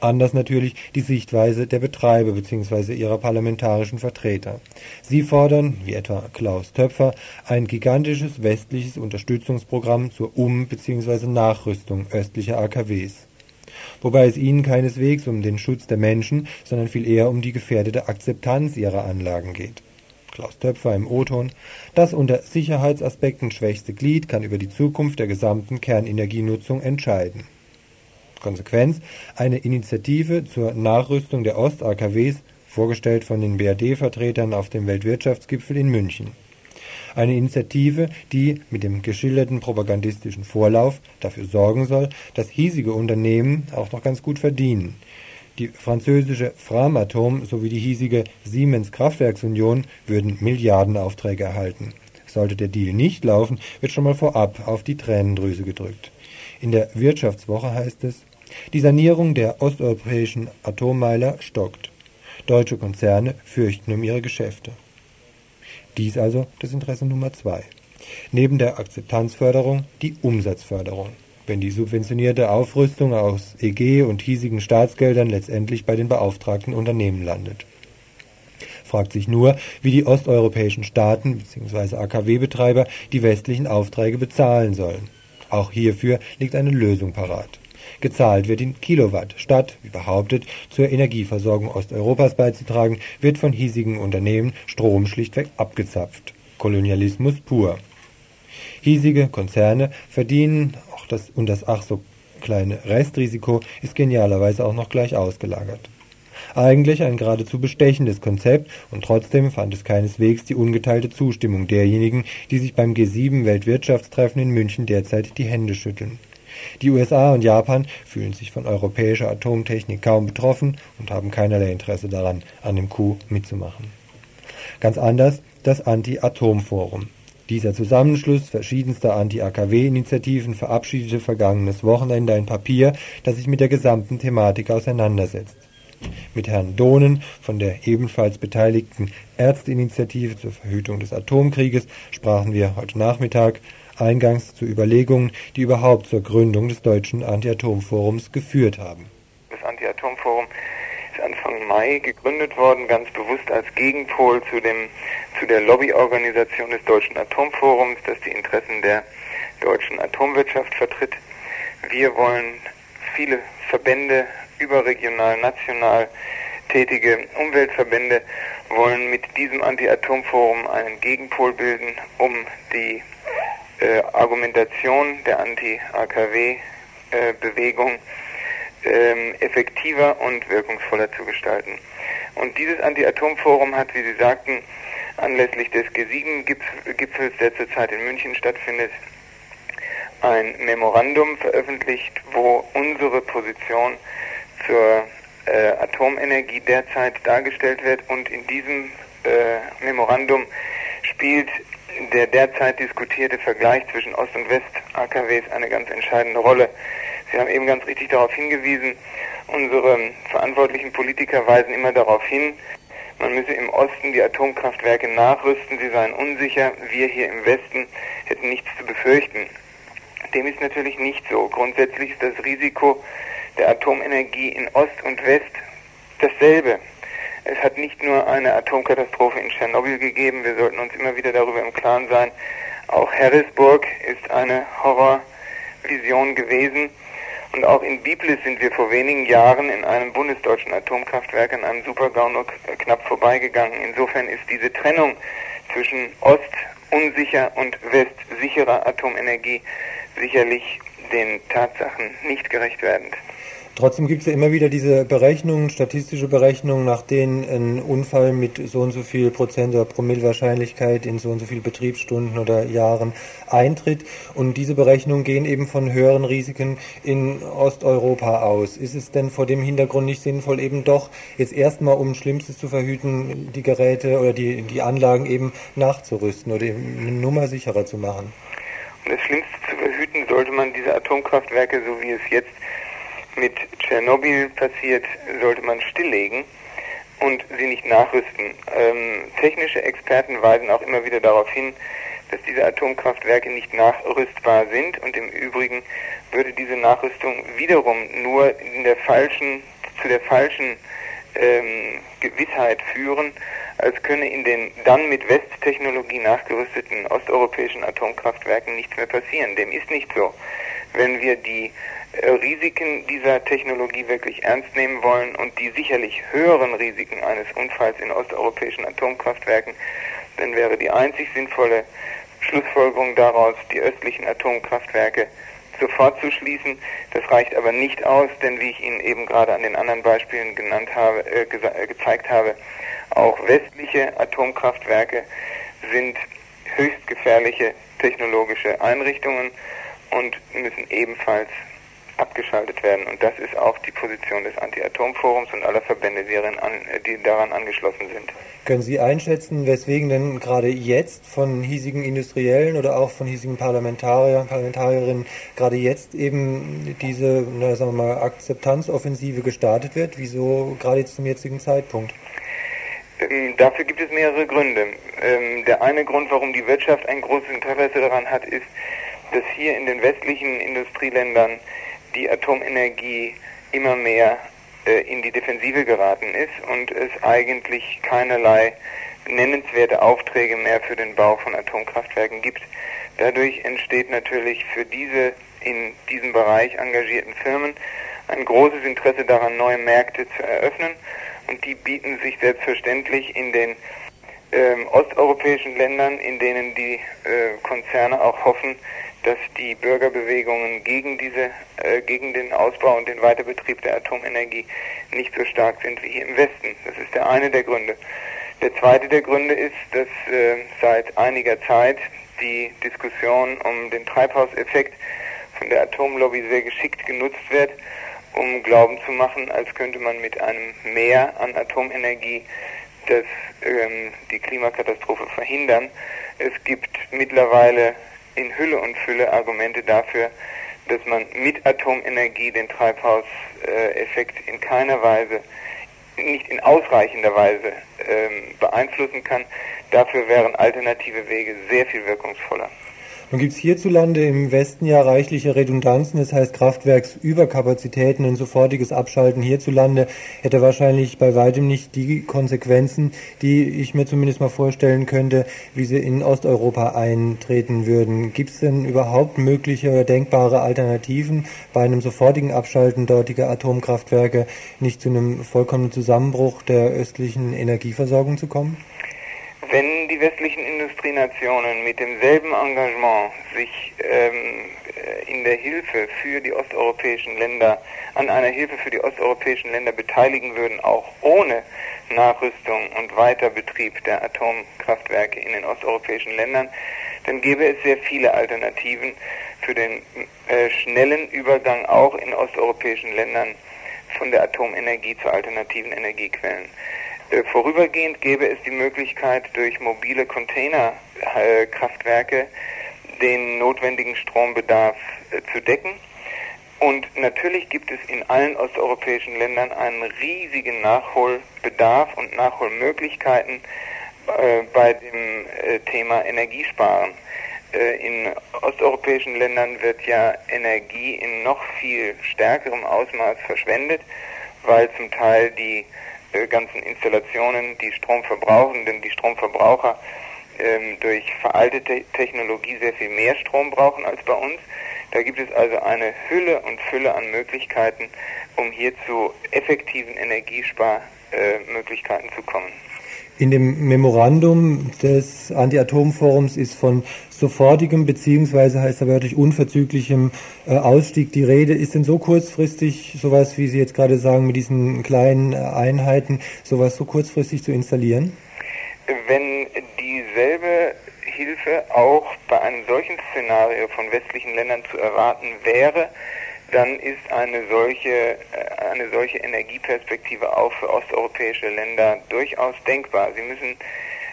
Anders natürlich die Sichtweise der Betreiber bzw. ihrer parlamentarischen Vertreter. Sie fordern, wie etwa Klaus Töpfer, ein gigantisches westliches Unterstützungsprogramm zur Um- bzw. Nachrüstung östlicher AKWs wobei es ihnen keineswegs um den Schutz der Menschen, sondern viel eher um die gefährdete Akzeptanz ihrer Anlagen geht. Klaus Töpfer im O-Ton. Das unter Sicherheitsaspekten schwächste Glied kann über die Zukunft der gesamten Kernenergienutzung entscheiden. Konsequenz eine Initiative zur Nachrüstung der Ost-AKWs, vorgestellt von den BRD-Vertretern auf dem Weltwirtschaftsgipfel in München. Eine Initiative, die mit dem geschilderten propagandistischen Vorlauf dafür sorgen soll, dass hiesige Unternehmen auch noch ganz gut verdienen. Die französische Framatom sowie die hiesige Siemens Kraftwerksunion würden Milliardenaufträge erhalten. Sollte der Deal nicht laufen, wird schon mal vorab auf die Tränendrüse gedrückt. In der Wirtschaftswoche heißt es, die Sanierung der osteuropäischen Atommeiler stockt. Deutsche Konzerne fürchten um ihre Geschäfte. Dies also das Interesse Nummer zwei. Neben der Akzeptanzförderung die Umsatzförderung, wenn die subventionierte Aufrüstung aus EG und hiesigen Staatsgeldern letztendlich bei den beauftragten Unternehmen landet. Fragt sich nur, wie die osteuropäischen Staaten bzw. AKW-Betreiber die westlichen Aufträge bezahlen sollen. Auch hierfür liegt eine Lösung parat. Gezahlt wird in Kilowatt. Statt, wie behauptet, zur Energieversorgung Osteuropas beizutragen, wird von hiesigen Unternehmen Strom schlichtweg abgezapft. Kolonialismus pur. Hiesige Konzerne verdienen auch das, und das ach so kleine Restrisiko ist genialerweise auch noch gleich ausgelagert. Eigentlich ein geradezu bestechendes Konzept und trotzdem fand es keineswegs die ungeteilte Zustimmung derjenigen, die sich beim G7 Weltwirtschaftstreffen in München derzeit die Hände schütteln. Die USA und Japan fühlen sich von europäischer Atomtechnik kaum betroffen und haben keinerlei Interesse daran, an dem Coup mitzumachen. Ganz anders das Anti-Atom-Forum. Dieser Zusammenschluss verschiedenster Anti-AKW-Initiativen verabschiedete vergangenes Wochenende ein Papier, das sich mit der gesamten Thematik auseinandersetzt. Mit Herrn Dohnen von der ebenfalls beteiligten Ärzteinitiative zur Verhütung des Atomkrieges sprachen wir heute Nachmittag eingangs zu Überlegungen, die überhaupt zur Gründung des Deutschen Anti-Atom-Forums geführt haben. Das Anti-Atom-Forum ist Anfang Mai gegründet worden, ganz bewusst als Gegenpol zu, dem, zu der Lobbyorganisation des Deutschen Atomforums, das die Interessen der deutschen Atomwirtschaft vertritt. Wir wollen viele Verbände, überregional, national tätige Umweltverbände, wollen mit diesem Anti-Atom-Forum einen Gegenpol bilden, um die äh, Argumentation der Anti-AKW-Bewegung äh, effektiver und wirkungsvoller zu gestalten. Und dieses Anti-Atom-Forum hat, wie Sie sagten, anlässlich des G7-Gipfels, der zurzeit in München stattfindet, ein Memorandum veröffentlicht, wo unsere Position zur äh, Atomenergie derzeit dargestellt wird. Und in diesem äh, Memorandum spielt der derzeit diskutierte Vergleich zwischen Ost- und West-AKWs eine ganz entscheidende Rolle. Sie haben eben ganz richtig darauf hingewiesen, unsere verantwortlichen Politiker weisen immer darauf hin, man müsse im Osten die Atomkraftwerke nachrüsten, sie seien unsicher, wir hier im Westen hätten nichts zu befürchten. Dem ist natürlich nicht so. Grundsätzlich ist das Risiko der Atomenergie in Ost und West dasselbe. Es hat nicht nur eine Atomkatastrophe in Tschernobyl gegeben, wir sollten uns immer wieder darüber im Klaren sein. Auch Harrisburg ist eine Horrorvision gewesen. Und auch in Biblis sind wir vor wenigen Jahren in einem bundesdeutschen Atomkraftwerk an einem Supergau nur knapp vorbeigegangen. Insofern ist diese Trennung zwischen Ost unsicher und West sicherer Atomenergie sicherlich den Tatsachen nicht gerecht werdend. Trotzdem gibt es ja immer wieder diese Berechnungen, statistische Berechnungen, nach denen ein Unfall mit so und so viel Prozent oder Promillwahrscheinlichkeit in so und so viel Betriebsstunden oder Jahren eintritt. Und diese Berechnungen gehen eben von höheren Risiken in Osteuropa aus. Ist es denn vor dem Hintergrund nicht sinnvoll, eben doch jetzt erstmal, um Schlimmstes zu verhüten, die Geräte oder die, die Anlagen eben nachzurüsten oder eben eine Nummer sicherer zu machen? Um das Schlimmste zu verhüten, sollte man diese Atomkraftwerke, so wie es jetzt mit Tschernobyl passiert, sollte man stilllegen und sie nicht nachrüsten. Ähm, technische Experten weisen auch immer wieder darauf hin, dass diese Atomkraftwerke nicht nachrüstbar sind und im Übrigen würde diese Nachrüstung wiederum nur der falschen, zu der falschen ähm, Gewissheit führen, als könne in den dann mit Westtechnologie nachgerüsteten osteuropäischen Atomkraftwerken nichts mehr passieren. Dem ist nicht so. Wenn wir die Risiken dieser Technologie wirklich ernst nehmen wollen und die sicherlich höheren Risiken eines Unfalls in osteuropäischen Atomkraftwerken, dann wäre die einzig sinnvolle Schlussfolgerung daraus, die östlichen Atomkraftwerke sofort zu schließen. Das reicht aber nicht aus, denn wie ich Ihnen eben gerade an den anderen Beispielen genannt habe, äh, äh gezeigt habe, auch westliche Atomkraftwerke sind höchst gefährliche technologische Einrichtungen und müssen ebenfalls abgeschaltet werden. Und das ist auch die Position des Anti-Atom-Forums und aller Verbände, die daran, angeschlossen sind. Können Sie einschätzen, weswegen denn gerade jetzt von hiesigen Industriellen oder auch von hiesigen Parlamentariern, Parlamentarierinnen gerade jetzt eben diese, na, sagen wir mal, Akzeptanzoffensive gestartet wird? Wieso gerade jetzt zum jetzigen Zeitpunkt? Ähm, dafür gibt es mehrere Gründe. Ähm, der eine Grund, warum die Wirtschaft ein großes Interesse daran hat, ist, dass hier in den westlichen Industrieländern die Atomenergie immer mehr äh, in die Defensive geraten ist und es eigentlich keinerlei nennenswerte Aufträge mehr für den Bau von Atomkraftwerken gibt. Dadurch entsteht natürlich für diese in diesem Bereich engagierten Firmen ein großes Interesse daran, neue Märkte zu eröffnen und die bieten sich selbstverständlich in den ähm, osteuropäischen Ländern, in denen die äh, Konzerne auch hoffen, dass die Bürgerbewegungen gegen diese, äh, gegen den Ausbau und den Weiterbetrieb der Atomenergie nicht so stark sind wie hier im Westen. Das ist der eine der Gründe. Der zweite der Gründe ist, dass äh, seit einiger Zeit die Diskussion um den Treibhauseffekt von der Atomlobby sehr geschickt genutzt wird, um Glauben zu machen, als könnte man mit einem Mehr an Atomenergie das, ähm, die Klimakatastrophe verhindern. Es gibt mittlerweile in Hülle und Fülle Argumente dafür, dass man mit Atomenergie den Treibhauseffekt in keiner Weise, nicht in ausreichender Weise ähm, beeinflussen kann. Dafür wären alternative Wege sehr viel wirkungsvoller. Nun gibt es hierzulande im Westen ja reichliche Redundanzen, das heißt Kraftwerksüberkapazitäten. Ein sofortiges Abschalten hierzulande hätte wahrscheinlich bei weitem nicht die Konsequenzen, die ich mir zumindest mal vorstellen könnte, wie sie in Osteuropa eintreten würden. Gibt es denn überhaupt mögliche oder denkbare Alternativen, bei einem sofortigen Abschalten dortiger Atomkraftwerke nicht zu einem vollkommenen Zusammenbruch der östlichen Energieversorgung zu kommen? Wenn die westlichen Industrienationen mit demselben Engagement sich ähm, äh, in der Hilfe für die osteuropäischen Länder, an einer Hilfe für die osteuropäischen Länder beteiligen würden, auch ohne Nachrüstung und Weiterbetrieb der Atomkraftwerke in den osteuropäischen Ländern, dann gäbe es sehr viele Alternativen für den äh, schnellen Übergang auch in osteuropäischen Ländern von der Atomenergie zu alternativen Energiequellen. Äh, vorübergehend gäbe es die Möglichkeit, durch mobile Containerkraftwerke den notwendigen Strombedarf äh, zu decken. Und natürlich gibt es in allen osteuropäischen Ländern einen riesigen Nachholbedarf und Nachholmöglichkeiten äh, bei dem Thema Energiesparen. In osteuropäischen Ländern wird ja Energie in noch viel stärkerem Ausmaß verschwendet, weil zum Teil die ganzen Installationen, die Strom verbrauchen, denn die Stromverbraucher ähm, durch veraltete Technologie sehr viel mehr Strom brauchen als bei uns. Da gibt es also eine Hülle und Fülle an Möglichkeiten, um hier zu effektiven Energiesparmöglichkeiten äh, zu kommen. In dem Memorandum des Anti-Atom-Forums ist von sofortigem beziehungsweise heißt er wörtlich unverzüglichem äh, Ausstieg die Rede. Ist denn so kurzfristig sowas, wie Sie jetzt gerade sagen, mit diesen kleinen äh, Einheiten, sowas so kurzfristig zu installieren? Wenn dieselbe Hilfe auch bei einem solchen Szenario von westlichen Ländern zu erwarten wäre, dann ist eine solche, äh, eine solche Energieperspektive auch für osteuropäische Länder durchaus denkbar. Sie müssen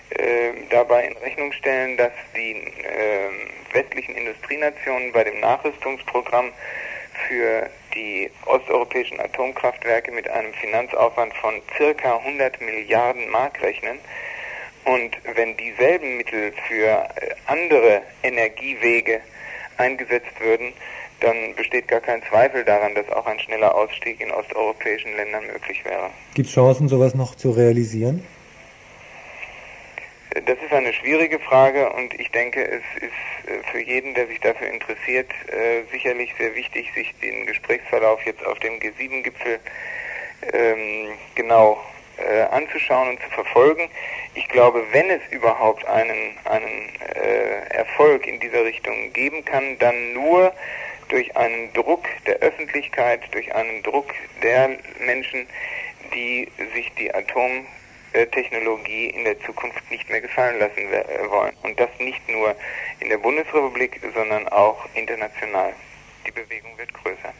äh, dabei in Rechnung stellen, dass die äh, westlichen Industrienationen bei dem Nachrüstungsprogramm für die osteuropäischen Atomkraftwerke mit einem Finanzaufwand von circa 100 Milliarden Mark rechnen. Und wenn dieselben Mittel für äh, andere Energiewege eingesetzt würden, dann besteht gar kein Zweifel daran, dass auch ein schneller Ausstieg in osteuropäischen Ländern möglich wäre. Gibt es Chancen, sowas noch zu realisieren? Das ist eine schwierige Frage und ich denke, es ist äh, für jeden, der sich dafür interessiert, äh, sicherlich sehr wichtig, sich den Gesprächsverlauf jetzt auf dem G7-Gipfel ähm, genau äh, anzuschauen und zu verfolgen. Ich glaube, wenn es überhaupt einen, einen äh, Erfolg in dieser Richtung geben kann, dann nur durch einen Druck der Öffentlichkeit, durch einen Druck der Menschen, die sich die Atomtechnologie in der Zukunft nicht mehr gefallen lassen äh, wollen. Und das nicht nur in der Bundesrepublik, sondern auch international. Die Bewegung wird größer.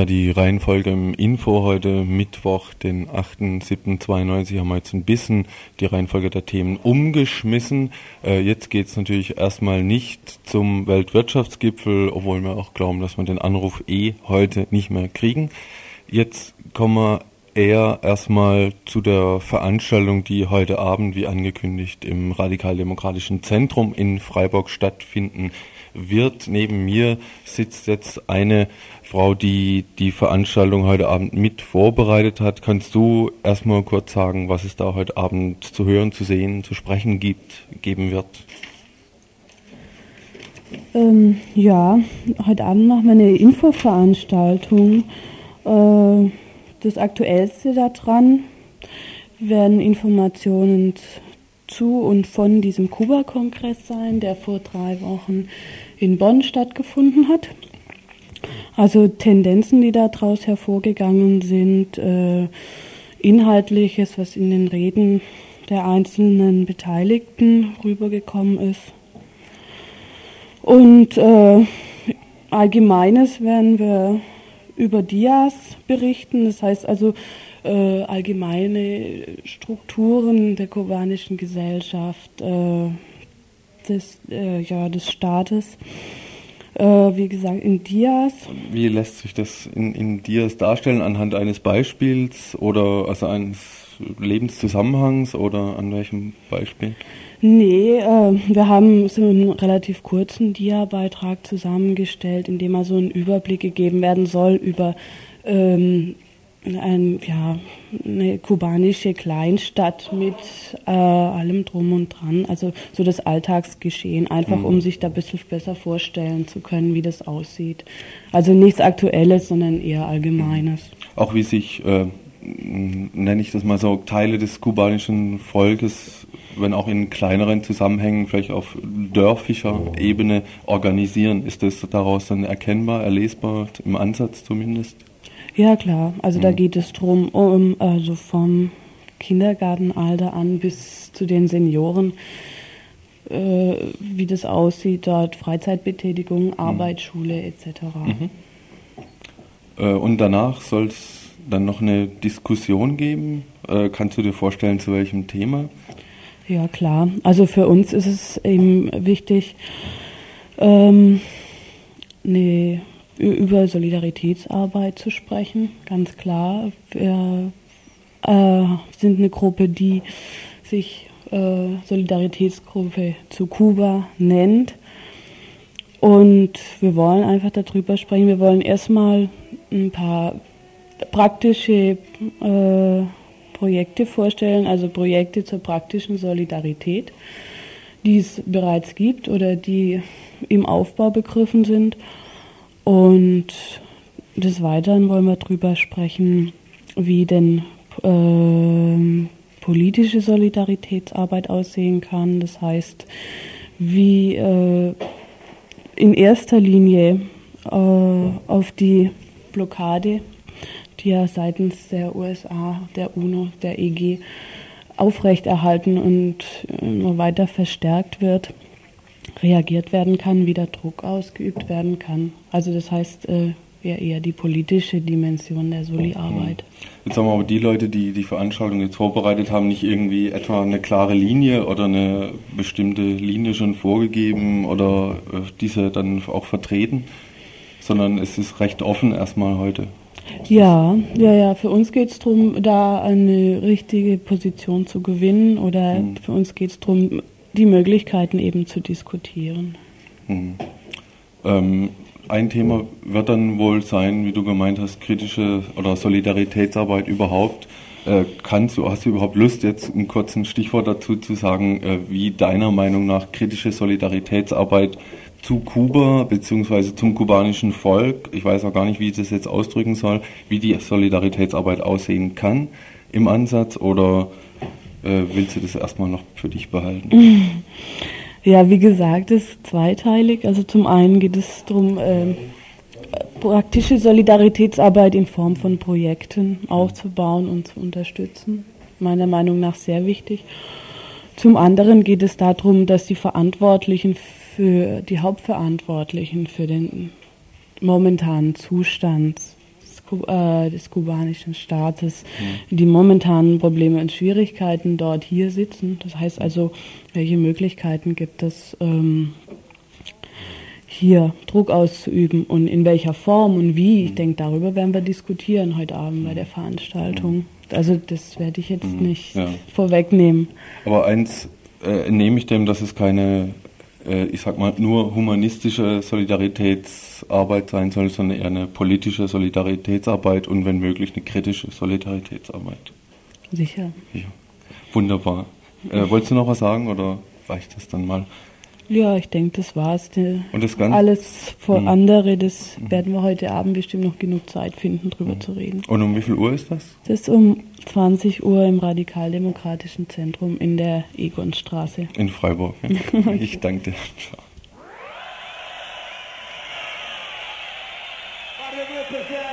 Ja, die Reihenfolge im Info heute Mittwoch, den 8.7.92, haben wir jetzt ein bisschen die Reihenfolge der Themen umgeschmissen. Äh, jetzt geht's natürlich erstmal nicht zum Weltwirtschaftsgipfel, obwohl wir auch glauben, dass wir den Anruf eh heute nicht mehr kriegen. Jetzt kommen wir eher erstmal zu der Veranstaltung, die heute Abend, wie angekündigt, im Radikaldemokratischen Zentrum in Freiburg stattfinden wird. Neben mir sitzt jetzt eine Frau, die die Veranstaltung heute Abend mit vorbereitet hat. Kannst du erstmal kurz sagen, was es da heute Abend zu hören, zu sehen, zu sprechen gibt, geben wird? Ähm, ja, heute Abend machen wir eine Infoveranstaltung. Äh, das Aktuellste daran werden Informationen zu und von diesem Kuba-Kongress sein, der vor drei Wochen in Bonn stattgefunden hat. Also Tendenzen, die daraus hervorgegangen sind, äh, Inhaltliches, was in den Reden der einzelnen Beteiligten rübergekommen ist. Und äh, Allgemeines werden wir über Dias berichten, das heißt also äh, allgemeine Strukturen der kubanischen Gesellschaft, äh, des, äh, ja, des Staates äh, wie gesagt, in Dias. Wie lässt sich das in, in Dias darstellen? Anhand eines Beispiels oder also eines Lebenszusammenhangs oder an welchem Beispiel? Nee, äh, wir haben so einen relativ kurzen Dia-Beitrag zusammengestellt, in dem mal so ein Überblick gegeben werden soll über ähm, ein, ja, eine kubanische Kleinstadt mit äh, allem drum und dran, also so das Alltagsgeschehen, einfach mhm. um sich da ein bisschen besser vorstellen zu können, wie das aussieht. Also nichts Aktuelles, sondern eher Allgemeines. Auch wie sich, äh, nenne ich das mal so, Teile des kubanischen Volkes, wenn auch in kleineren Zusammenhängen, vielleicht auf dörfischer Ebene organisieren. Ist das daraus dann erkennbar, erlesbar, im Ansatz zumindest? Ja, klar. Also mhm. da geht es drum, um, also vom Kindergartenalter an bis zu den Senioren, äh, wie das aussieht, dort Freizeitbetätigung, mhm. Arbeit, Schule etc. Mhm. Äh, und danach soll es dann noch eine Diskussion geben. Äh, kannst du dir vorstellen, zu welchem Thema? Ja, klar. Also für uns ist es eben wichtig, ähm, eine über Solidaritätsarbeit zu sprechen, ganz klar. Wir äh, sind eine Gruppe, die sich äh, Solidaritätsgruppe zu Kuba nennt. Und wir wollen einfach darüber sprechen. Wir wollen erstmal ein paar praktische äh, Projekte vorstellen, also Projekte zur praktischen Solidarität, die es bereits gibt oder die im Aufbau begriffen sind. Und des Weiteren wollen wir darüber sprechen, wie denn äh, politische Solidaritätsarbeit aussehen kann. Das heißt, wie äh, in erster Linie äh, auf die Blockade, die ja seitens der USA, der UNO, der EG aufrechterhalten und immer weiter verstärkt wird, reagiert werden kann, wie der Druck ausgeübt werden kann. Also das heißt äh, ja eher die politische Dimension der Soli-Arbeit. Jetzt haben wir aber die Leute, die die Veranstaltung jetzt vorbereitet haben, nicht irgendwie etwa eine klare Linie oder eine bestimmte Linie schon vorgegeben oder äh, diese dann auch vertreten, sondern es ist recht offen erstmal heute. Ja, ja, ja. Für uns geht es darum, da eine richtige Position zu gewinnen oder hm. für uns geht es darum, die Möglichkeiten eben zu diskutieren. Hm. Ähm, ein Thema wird dann wohl sein, wie du gemeint hast, kritische oder Solidaritätsarbeit überhaupt. Äh, kannst du, hast du überhaupt Lust, jetzt einen kurzen Stichwort dazu zu sagen, äh, wie deiner Meinung nach kritische Solidaritätsarbeit zu Kuba bzw. zum kubanischen Volk, ich weiß auch gar nicht, wie ich das jetzt ausdrücken soll, wie die Solidaritätsarbeit aussehen kann im Ansatz oder äh, willst du das erstmal noch für dich behalten? Ja, wie gesagt, es ist zweiteilig. Also zum einen geht es darum, äh, praktische Solidaritätsarbeit in Form von Projekten aufzubauen und zu unterstützen. Meiner Meinung nach sehr wichtig. Zum anderen geht es darum, dass die Verantwortlichen für die Hauptverantwortlichen für den momentanen Zustands des, äh, des kubanischen Staates, mhm. die momentanen Probleme und Schwierigkeiten dort hier sitzen. Das heißt also, welche Möglichkeiten gibt es, ähm, hier Druck auszuüben und in welcher Form und wie. Ich denke, darüber werden wir diskutieren heute Abend bei der Veranstaltung. Also das werde ich jetzt nicht ja. vorwegnehmen. Aber eins äh, entnehme ich dem, dass es keine, ich sag mal, nur humanistische Solidaritätsarbeit sein soll, sondern eher eine politische Solidaritätsarbeit und wenn möglich eine kritische Solidaritätsarbeit. Sicher. Ja. Wunderbar. Äh, wolltest du noch was sagen oder reicht das dann mal? Ja, ich denke, das war's. Und das Ganze? Alles vor mhm. andere, das mhm. werden wir heute Abend bestimmt noch genug Zeit finden, drüber mhm. zu reden. Und um wie viel Uhr ist das? Das ist um 20 Uhr im Radikaldemokratischen Zentrum in der Egonstraße. In Freiburg. Ja. ich danke dir. Ciao. Ja,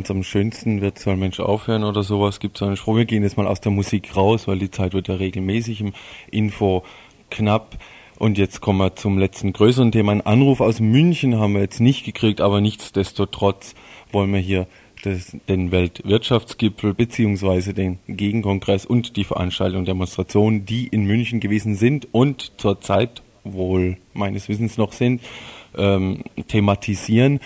wenn es am schönsten wird, soll Mensch aufhören oder sowas, gibt es einen Spruch. Wir gehen jetzt mal aus der Musik raus, weil die Zeit wird ja regelmäßig im Info knapp. Und jetzt kommen wir zum letzten größeren Thema. Ein Anruf aus München haben wir jetzt nicht gekriegt, aber nichtsdestotrotz wollen wir hier das, den Weltwirtschaftsgipfel beziehungsweise den Gegenkongress und die Veranstaltung Demonstrationen, die in München gewesen sind und zurzeit wohl meines Wissens noch sind, ähm, thematisieren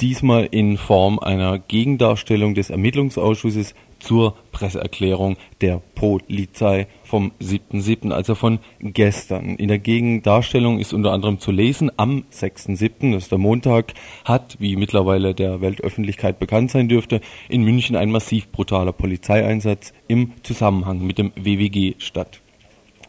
diesmal in Form einer Gegendarstellung des Ermittlungsausschusses zur Presseerklärung der Polizei vom 7.7., also von gestern. In der Gegendarstellung ist unter anderem zu lesen, am 6.7., das ist der Montag, hat, wie mittlerweile der Weltöffentlichkeit bekannt sein dürfte, in München ein massiv brutaler Polizeieinsatz im Zusammenhang mit dem WWG statt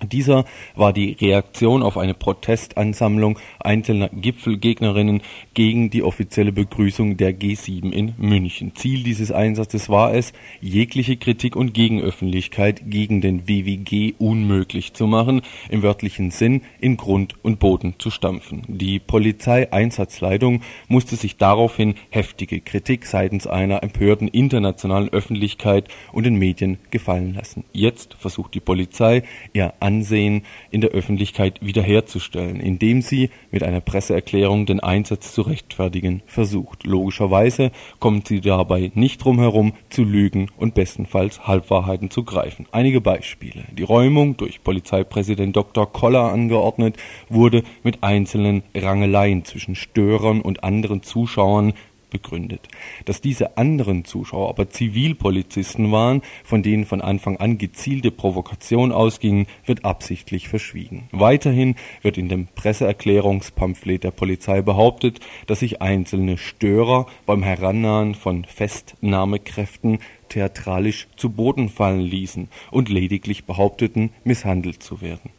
Dieser war die Reaktion auf eine Protestansammlung einzelner Gipfelgegnerinnen gegen die offizielle Begrüßung der G7 in München. Ziel dieses Einsatzes war es, jegliche Kritik und Gegenöffentlichkeit gegen den WWG unmöglich zu machen, im wörtlichen Sinn in Grund und Boden zu stampfen. Die Polizeieinsatzleitung musste sich daraufhin heftige Kritik seitens einer empörten internationalen Öffentlichkeit und den Medien gefallen lassen. Jetzt versucht die Polizei, ihr Ansehen in der Öffentlichkeit wiederherzustellen, indem sie mit einer Presseerklärung den Einsatz zu rechtfertigen versucht. Logischerweise kommt sie dabei nicht drum herum, zu lügen und bestenfalls Halbwahrheiten zu greifen. Einige Beispiele. Die Räumung durch Polizeipräsident Dr. Koller angeordnet wurde mit einzelnen Rangeleien zwischen Störern und anderen Zuschauern begründet. Dass diese anderen Zuschauer aber Zivilpolizisten waren, von denen von Anfang an gezielte Provokation ausgingen, wird absichtlich verschwiegen. Weiterhin wird in dem Presseerklärungspamphlet der Polizei behauptet, dass sich einzelne Störer beim Herannahen von Festnahmekräften theatralisch zu Boden fallen ließen und lediglich behaupteten, misshandelt zu werden.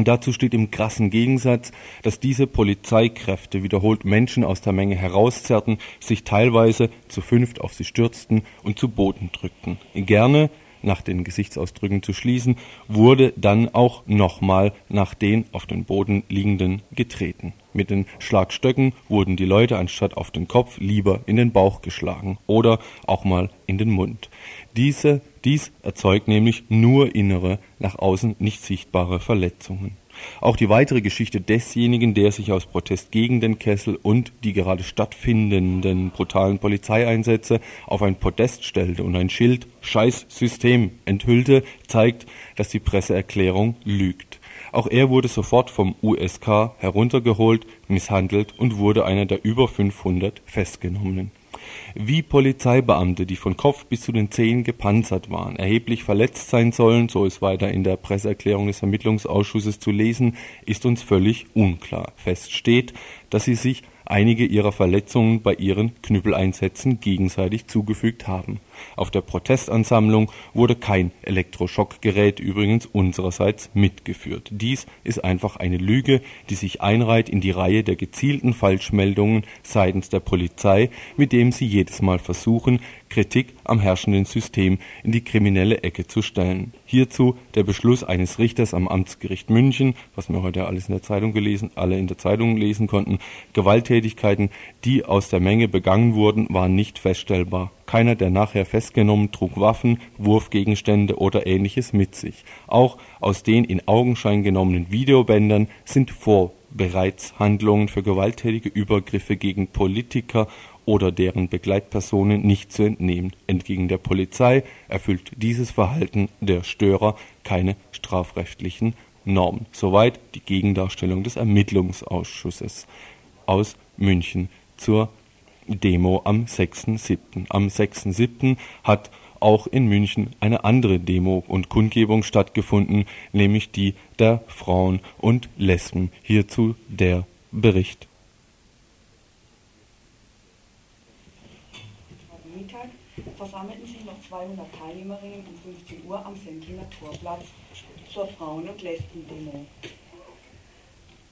Und dazu steht im krassen Gegensatz, dass diese Polizeikräfte wiederholt Menschen aus der Menge herauszerrten, sich teilweise zu fünft auf sie stürzten und zu Boden drückten. Gerne nach den Gesichtsausdrücken zu schließen, wurde dann auch nochmal nach den auf dem Boden liegenden getreten. Mit den Schlagstöcken wurden die Leute anstatt auf den Kopf lieber in den Bauch geschlagen oder auch mal in den Mund. Diese, dies erzeugt nämlich nur innere, nach außen nicht sichtbare Verletzungen. Auch die weitere Geschichte desjenigen, der sich aus Protest gegen den Kessel und die gerade stattfindenden brutalen Polizeieinsätze auf ein Podest stellte und ein Schild Scheiß System enthüllte, zeigt, dass die Presseerklärung lügt. Auch er wurde sofort vom USK heruntergeholt, misshandelt und wurde einer der über 500 Festgenommenen wie Polizeibeamte, die von Kopf bis zu den Zehen gepanzert waren, erheblich verletzt sein sollen, so ist weiter in der Presseerklärung des Ermittlungsausschusses zu lesen, ist uns völlig unklar. Fest steht, dass sie sich einige ihrer Verletzungen bei ihren Knüppeleinsätzen gegenseitig zugefügt haben. Auf der Protestansammlung wurde kein Elektroschockgerät übrigens unsererseits mitgeführt. Dies ist einfach eine Lüge, die sich einreiht in die Reihe der gezielten Falschmeldungen seitens der Polizei, mit dem sie jedes Mal versuchen, Kritik am herrschenden System in die kriminelle Ecke zu stellen. Hierzu der Beschluss eines Richters am Amtsgericht München, was wir heute alles in der Zeitung gelesen, alle in der Zeitung lesen konnten. Gewalttätigkeiten, die aus der Menge begangen wurden, waren nicht feststellbar. Keiner der nachher festgenommen trug Waffen, Wurfgegenstände oder ähnliches mit sich. Auch aus den in Augenschein genommenen Videobändern sind Vorbereitshandlungen für gewalttätige Übergriffe gegen Politiker oder deren Begleitpersonen nicht zu entnehmen. Entgegen der Polizei erfüllt dieses Verhalten der Störer keine strafrechtlichen Normen. Soweit die Gegendarstellung des Ermittlungsausschusses aus München zur Demo am 6.7. Am 6.7. hat auch in München eine andere Demo und Kundgebung stattgefunden, nämlich die der Frauen und Lesben. Hierzu der Bericht. versammelten sich noch 200 Teilnehmerinnen um 15 Uhr am Sendlinger Torplatz zur Frauen- und Lesben-Demo.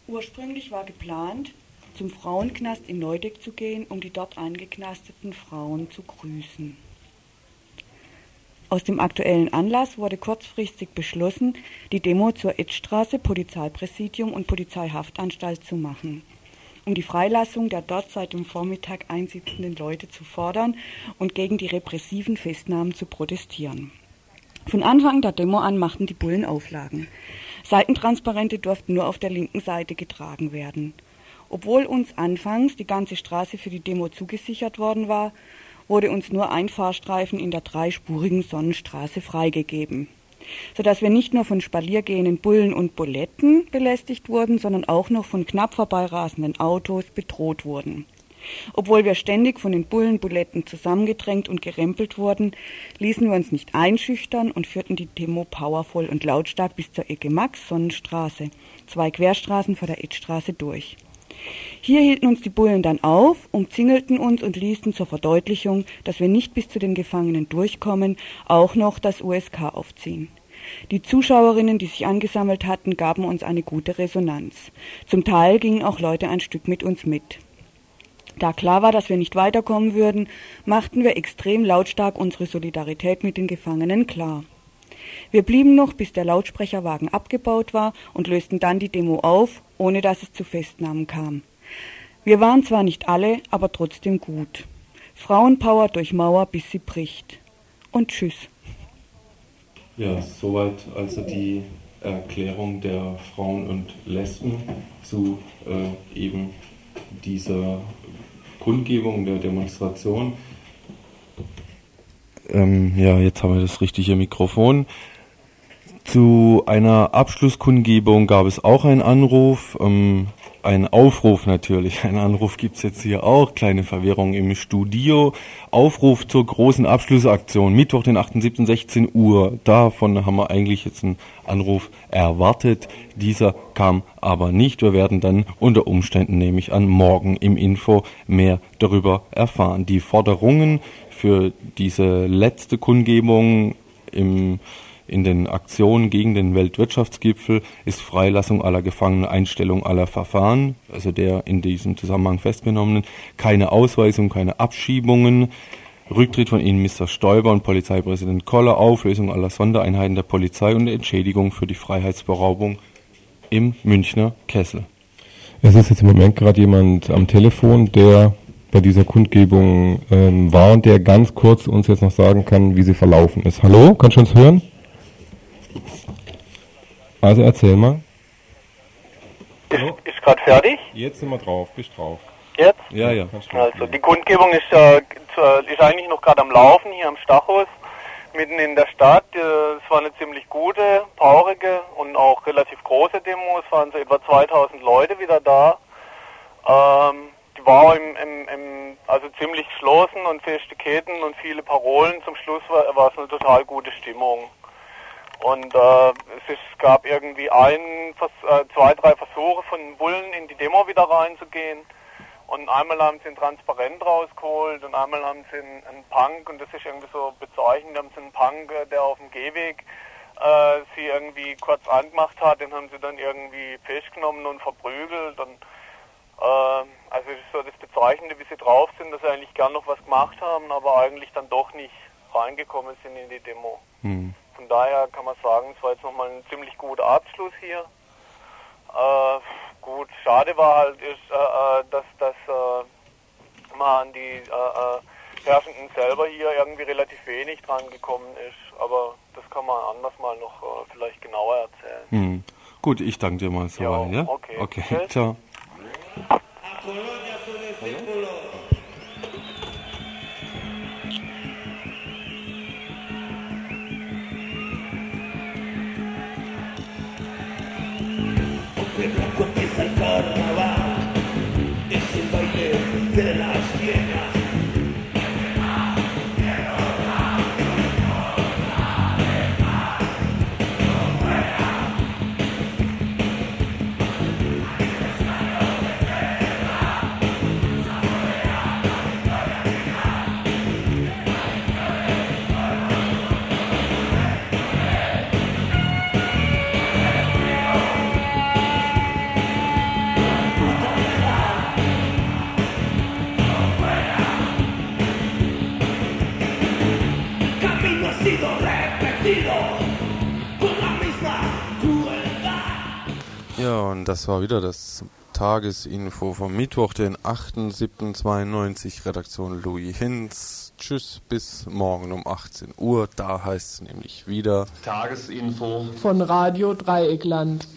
Ursprünglich war geplant, zum Frauenknast in Neudeck zu gehen, um die dort eingeknasteten Frauen zu grüßen. Aus dem aktuellen Anlass wurde kurzfristig beschlossen, die Demo zur Edstraße, Polizeipräsidium und Polizeihaftanstalt zu machen um die Freilassung der dort seit dem Vormittag einsitzenden Leute zu fordern und gegen die repressiven Festnahmen zu protestieren. Von Anfang der Demo an machten die Bullen Auflagen. Seitentransparente durften nur auf der linken Seite getragen werden. Obwohl uns anfangs die ganze Straße für die Demo zugesichert worden war, wurde uns nur ein Fahrstreifen in der dreispurigen Sonnenstraße freigegeben sodass wir nicht nur von spaliergehenden Bullen und Buletten belästigt wurden, sondern auch noch von knapp vorbeirasenden Autos bedroht wurden. Obwohl wir ständig von den Bullen, Buletten zusammengedrängt und gerempelt wurden, ließen wir uns nicht einschüchtern und führten die Demo powervoll und lautstark bis zur Ecke Max Sonnenstraße, zwei Querstraßen vor der Edstraße durch. Hier hielten uns die Bullen dann auf, umzingelten uns und ließen zur Verdeutlichung, dass wir nicht bis zu den Gefangenen durchkommen, auch noch das USK aufziehen. Die Zuschauerinnen, die sich angesammelt hatten, gaben uns eine gute Resonanz. Zum Teil gingen auch Leute ein Stück mit uns mit. Da klar war, dass wir nicht weiterkommen würden, machten wir extrem lautstark unsere Solidarität mit den Gefangenen klar. Wir blieben noch, bis der Lautsprecherwagen abgebaut war und lösten dann die Demo auf, ohne dass es zu Festnahmen kam. Wir waren zwar nicht alle, aber trotzdem gut. Frauenpower durch Mauer, bis sie bricht. Und tschüss. Ja, soweit also die Erklärung der Frauen und Lesben zu äh, eben dieser Kundgebung der Demonstration. Ähm, ja, jetzt haben wir das richtige Mikrofon. Zu einer Abschlusskundgebung gab es auch einen Anruf, ähm, ein Aufruf natürlich. Ein Anruf gibt's jetzt hier auch, kleine Verwirrung im Studio. Aufruf zur großen Abschlussaktion, Mittwoch, den 8.7., 16 Uhr. Davon haben wir eigentlich jetzt einen Anruf erwartet. Dieser kam aber nicht. Wir werden dann unter Umständen, nämlich an morgen im Info, mehr darüber erfahren. Die Forderungen für diese letzte Kundgebung im in den Aktionen gegen den Weltwirtschaftsgipfel ist Freilassung aller Gefangenen, Einstellung aller Verfahren, also der in diesem Zusammenhang festgenommenen, keine Ausweisung, keine Abschiebungen, Rücktritt von Ihnen, Mr. Stoiber und Polizeipräsident Koller, Auflösung aller Sondereinheiten der Polizei und Entschädigung für die Freiheitsberaubung im Münchner Kessel. Es ist jetzt im Moment gerade jemand am Telefon, der bei dieser Kundgebung ähm, war und der ganz kurz uns jetzt noch sagen kann, wie sie verlaufen ist. Hallo, kannst du uns hören? Also erzähl mal. Ist, ist gerade fertig? Jetzt sind wir drauf, bist drauf. Jetzt? Ja, ja. Also die Kundgebung ist, äh, ist eigentlich noch gerade am Laufen hier am Stachus, mitten in der Stadt. Äh, es war eine ziemlich gute, traurige und auch relativ große Demo. Es waren so etwa 2000 Leute wieder da. Ähm, die war im, im, im, also ziemlich geschlossen und feste Ketten und viele Parolen. Zum Schluss war, war es eine total gute Stimmung. Und äh, es ist, gab irgendwie ein, äh, zwei, drei Versuche von Bullen in die Demo wieder reinzugehen. Und einmal haben sie ein Transparent rausgeholt und einmal haben sie einen, einen Punk, und das ist irgendwie so bezeichnend, haben sie einen Punk, äh, der auf dem Gehweg äh, sie irgendwie kurz angemacht hat, den haben sie dann irgendwie festgenommen und verprügelt. Und, äh, also ist so das Bezeichnende, wie sie drauf sind, dass sie eigentlich gern noch was gemacht haben, aber eigentlich dann doch nicht reingekommen sind in die Demo. Hm. Von daher kann man sagen, es war jetzt nochmal ein ziemlich guter Abschluss hier. Äh, gut, schade war halt, ist, äh, äh dass, dass äh, man an die äh, äh, Herrschenden selber hier irgendwie relativ wenig dran gekommen ist. Aber das kann man anders mal noch vielleicht genauer erzählen. Hm. Gut, ich danke dir mal so. Ja, ja? okay. Okay, ciao. Colonia su discípulo. De blanco empieza. Ja, und das war wieder das Tagesinfo vom Mittwoch, den 8.7.92, Redaktion Louis Hinz. Tschüss, bis morgen um 18 Uhr. Da heißt es nämlich wieder Tagesinfo von Radio Dreieckland.